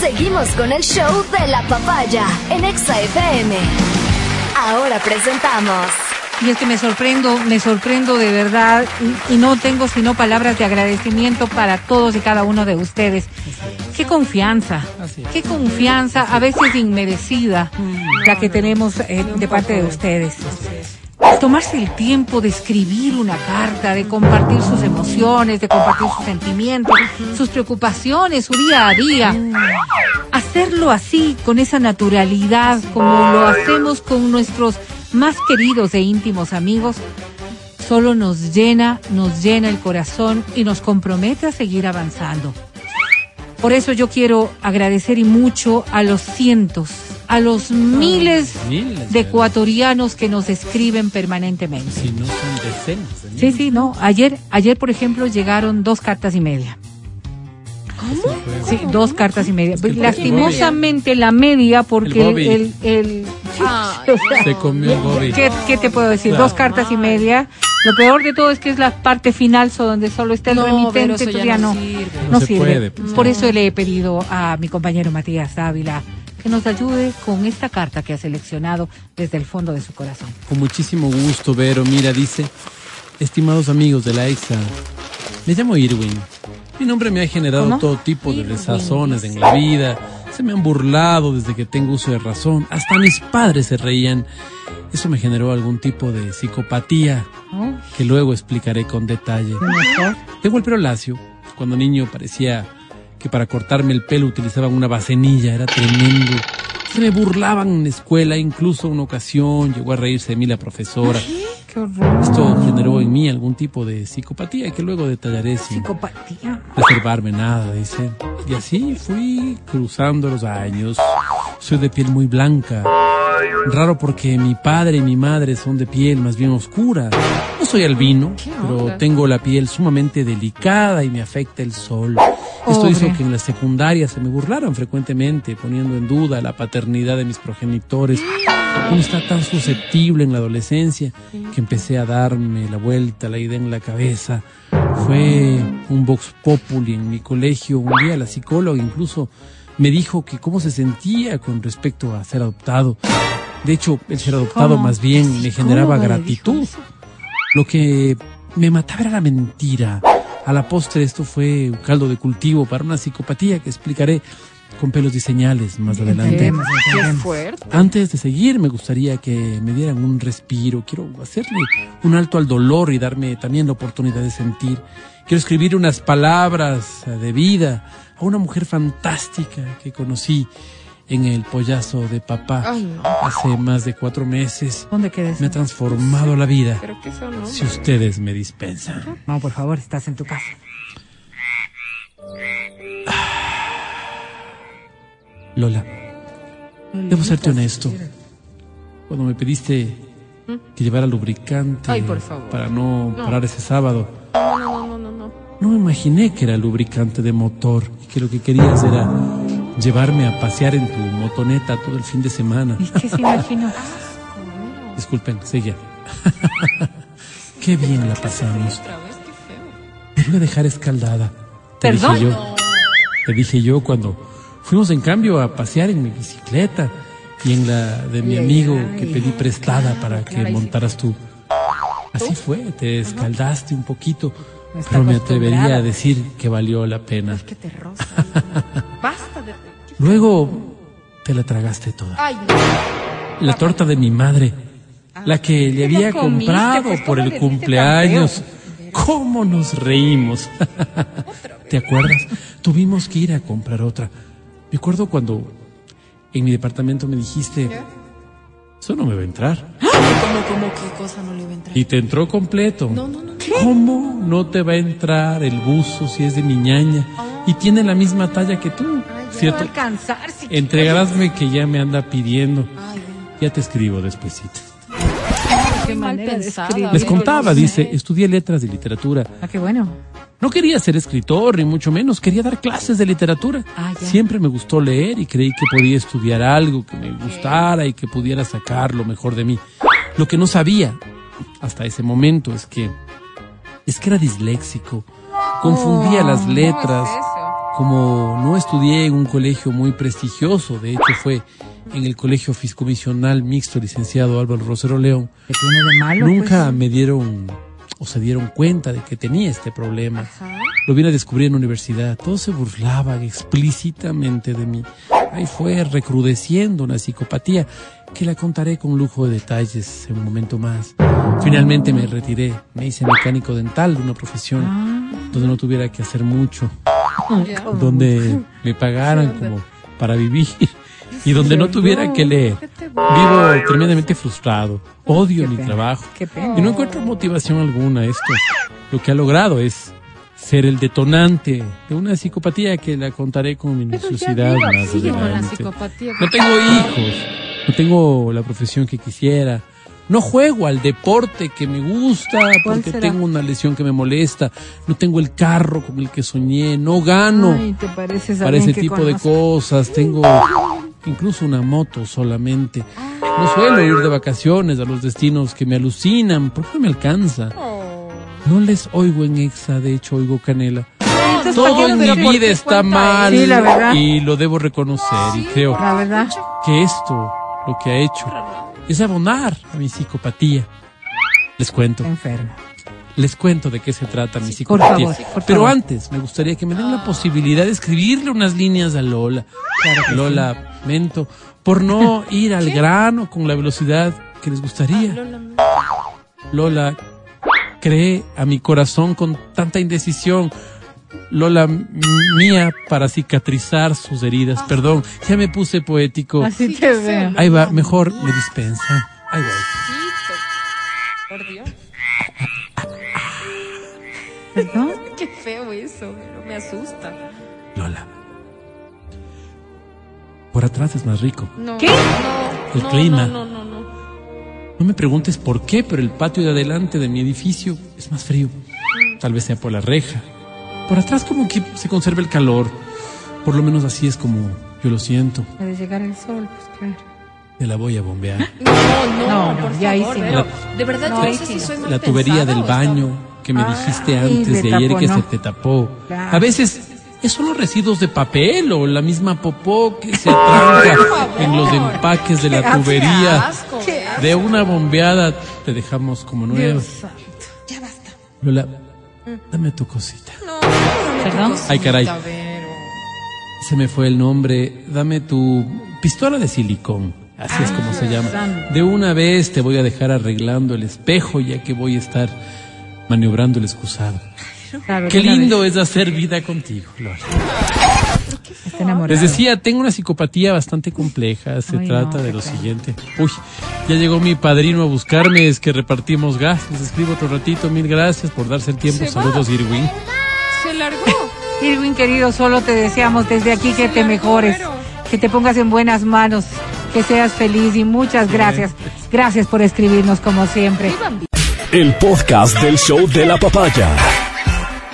Seguimos con el show de la papaya en Exa FM. Ahora presentamos. Y es que me sorprendo, me sorprendo de verdad y, y, no tengo sino palabras de agradecimiento para todos y cada uno de ustedes. Qué confianza, qué confianza, a veces inmerecida, la que tenemos eh, de parte de ustedes. Tomarse el tiempo de escribir una carta, de compartir sus emociones, de compartir sus sentimientos, sus preocupaciones, su día a día. Hacerlo así, con esa naturalidad, como lo hacemos con nuestros más queridos e íntimos amigos, solo nos llena, nos llena el corazón y nos compromete a seguir avanzando. Por eso yo quiero agradecer y mucho a los cientos, a los miles, miles de ecuatorianos que nos escriben permanentemente. Si no son decenas. de Sí, sí, no. Ayer, ayer por ejemplo, llegaron dos cartas y media. ¿Cómo? Sí, dos cartas y media. Es que Lastimosamente la media porque El el, Se comió el Bobby. ¿Qué, qué te puedo decir? Claro. Dos cartas y media. Lo peor de todo es que es la parte final, so, donde solo está el No, remitente, pero eso entonces ya ya no no, sirve. no No se sirve. puede, pues. Por eso le he pedido a mi compañero Matías Ávila que nos ayude con esta carta que ha seleccionado desde el fondo de su corazón. Con muchísimo gusto, Vero. Mira, dice, estimados amigos de la EXA, me llamo Irwin. Mi nombre me ha generado ¿Cómo? todo tipo de desazones en la vida. Se me han burlado desde que tengo uso de razón. Hasta mis padres se reían. Eso me generó algún tipo de psicopatía que luego explicaré con detalle. Tengo el pelo lacio. Cuando niño parecía que para cortarme el pelo utilizaban una bacenilla, era tremendo. Se me burlaban en la escuela, incluso una ocasión llegó a reírse de mí la profesora. Qué horror. Esto generó en mí algún tipo de psicopatía que luego detallaré sin Psicopatía. reservarme nada, dice. Y así fui cruzando los años. Soy de piel muy blanca. Raro porque mi padre y mi madre son de piel más bien oscura. No soy albino, pero tengo la piel sumamente delicada y me afecta el sol. Esto Pobre. hizo que en la secundaria se me burlaran frecuentemente, poniendo en duda la paternidad de mis progenitores. Uno está tan susceptible en la adolescencia que empecé a darme la vuelta, la idea en la cabeza. Fue un vox populi en mi colegio. Un día la psicóloga incluso me dijo que cómo se sentía con respecto a ser adoptado. De hecho, el ser adoptado ¿Cómo? más bien me generaba gratitud. Lo que me mataba era la mentira. A la postre esto fue un caldo de cultivo para una psicopatía que explicaré con pelos y señales más adelante. Qué. Antes de seguir, me gustaría que me dieran un respiro. Quiero hacerle un alto al dolor y darme también la oportunidad de sentir. Quiero escribir unas palabras de vida a una mujer fantástica que conocí en el pollazo de papá Ay, no. hace más de cuatro meses. ¿Dónde quedes? Me ha transformado la vida. Pero que eso no. Si ustedes me dispensan. No, por favor, estás en tu casa. Lola, debo serte honesto. Cuando me pediste que llevara lubricante Ay, por favor. para no, No. parar ese sábado, no, me imaginé que era lubricante de motor y que lo que querías era llevarme a pasear en tu motoneta todo el fin de semana. ¿Y qué se imagina? Disculpen, seguía. Qué bien la pasamos. Te voy a dejar escaldada. Te ¿Perdón? dije yo. Te dije yo cuando fuimos en cambio a pasear en mi bicicleta y en la de mi amigo que pedí prestada para que montaras tú. Así fue, te escaldaste un poquito, No está me atrevería a decir que valió la pena. Que te roza. Basta de. Luego te la tragaste toda. Ay, no. La torta de mi madre, la que le había comiste? comprado Pues, por ¿cómo el cumpleaños. ¿Cómo nos reímos? ¿Te acuerdas? Tuvimos que ir a comprar otra. Me acuerdo cuando en mi departamento me dijiste, eso no me va a entrar. ¿Cómo, cómo, qué cosa no le iba a entrar? Y te entró completo. No, no, no. ¿Cómo no te va a entrar el buzo si es de mi ñaña? Y tiene la misma talla que tú, ¿cierto? alcanzar. si- Entregarásme que ya me anda pidiendo. Ay, Ya te escribo despuesito. Qué mal manera de. Les contaba, dice, estudié letras de literatura. Ah, qué bueno. No quería ser escritor, ni mucho menos, quería dar clases de literatura. Ah, ya. Siempre me gustó leer y creí que podía estudiar algo que me gustara y que pudiera sacar lo mejor de mí. Lo que no sabía hasta ese momento es que es que era disléxico. Confundía las letras como no estudié en un colegio muy prestigioso, de hecho fue en el colegio fiscomisional mixto licenciado Álvaro Rosero León, ¿Qué tiene de malo? nunca pues? me dieron o se dieron cuenta de que tenía este problema. Lo vine a descubrir en la universidad. Todos se burlaban explícitamente de mí. Ahí fue recrudeciendo una psicopatía que la contaré con lujo de detalles en un momento más. Finalmente me retiré. Me hice mecánico dental de una profesión Ah, donde no tuviera que hacer mucho, Ya. donde me pagaran como para vivir y donde no tuviera que leer. ¿Qué te Vivo tremendamente frustrado. Odio Qué mi pena. trabajo. Y no encuentro motivación alguna. Esto lo que ha logrado es ser el detonante de una psicopatía que la contaré con minuciosidad Sigue con la psicopatía. No tengo hijos, no tengo la profesión que quisiera. No juego al deporte que me gusta porque será? tengo una lesión que me molesta. No tengo el carro con el que soñé. No gano Ay, te pareces a para ese tipo de cosas. Tengo incluso una moto solamente. No suelo ir de vacaciones a los destinos que me alucinan. ¿Por qué no me alcanza? No les oigo en Exa, de hecho oigo Canela. Entonces, Todo ¿para qué en no mi vida está mal Sí, la y lo debo reconocer y creo La verdad. que esto lo que ha hecho es abonar a mi psicopatía. Les cuento, Enfermo. les cuento de qué se trata mi Por psicopatía. favor, por Pero favor. antes me gustaría que me den la posibilidad de escribirle unas líneas a Lola. Lola, mento, por no ir al grano con la velocidad que les gustaría. Lola, cree a mi corazón con tanta indecisión. Lola mía para cicatrizar sus heridas. Perdón, ya me puse poético. Así te veo. Ahí va, mejor me dispensan. Ahí voy. Por Dios. ¿Perdón? Qué feo eso, me asusta. Lola. Por atrás es más rico. No, ¿Qué? No, El no, clima. No, no, no, no. Me preguntes por qué, pero el patio de adelante de mi edificio es más frío. Tal vez sea por la reja. Por atrás como que se conserva el calor. Por lo menos así es como yo lo siento. Puede llegar el sol, pues claro. Te la voy a bombear. No, no, No, no, por ya ahí favor, sí no. de verdad No, yo ahí no sé sí si no. soy mal La tubería pensada del baño que me dijiste Ay, antes de ayer tapó, que ¿no? se te tapó. Claro. A veces es solo residuos de papel o la misma popó que se tranca en los empaques de la tubería. De una bombeada te dejamos como nueva. Dios santo. Ya basta. Lola, dame tu cosita. No, no, ¿Perdón? Ay, caray. Vero. Se me fue el nombre. Dame tu pistola de silicón. Así es como se llama. santo. De una vez te voy a dejar arreglando el espejo ya que voy a estar maniobrando el excusado. Claro, Qué lindo es hacer vida contigo, Lola. Está enamorado. Les decía, tengo una psicopatía bastante compleja. Se Ay, trata no, de lo siguiente. Uy, ya llegó mi padrino a buscarme. Es que repartimos gas. Les escribo otro ratito. Mil gracias por darse el tiempo. Se va. Saludos, Irwin. Se largó. Irwin, querido, solo te deseamos desde aquí que te mejores, que te pongas en buenas manos, que seas feliz y muchas gracias. Gracias por escribirnos como siempre. El podcast del show de la papaya.